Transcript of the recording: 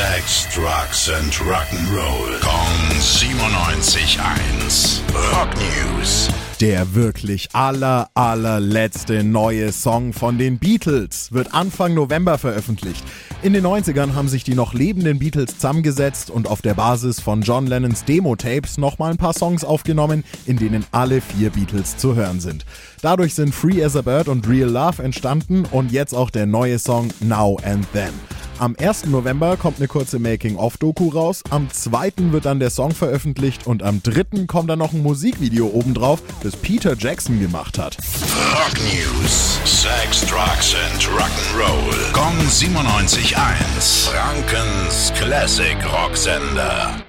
Sex, Drugs and Rock'n'Roll. Kong 97.1. Rock News. Der wirklich aller, allerletzte neue Song von den Beatles wird Anfang November veröffentlicht. In den 90ern haben sich die noch lebenden Beatles zusammengesetzt und auf der Basis von John Lennons Demo-Tapes nochmal ein paar Songs aufgenommen, in denen alle vier Beatles zu hören sind. Dadurch sind Free as a Bird und Real Love entstanden und jetzt auch der neue Song Now and Then. Am 1. November kommt eine kurze Making-of-Doku raus, am 2. wird dann der Song veröffentlicht und am 3. kommt dann noch ein Musikvideo obendrauf, das Peter Jackson gemacht hat. Rock News: Sex, Drugs and Rock'n'Roll. Gong 97.1. Frankens Classic Rocksender.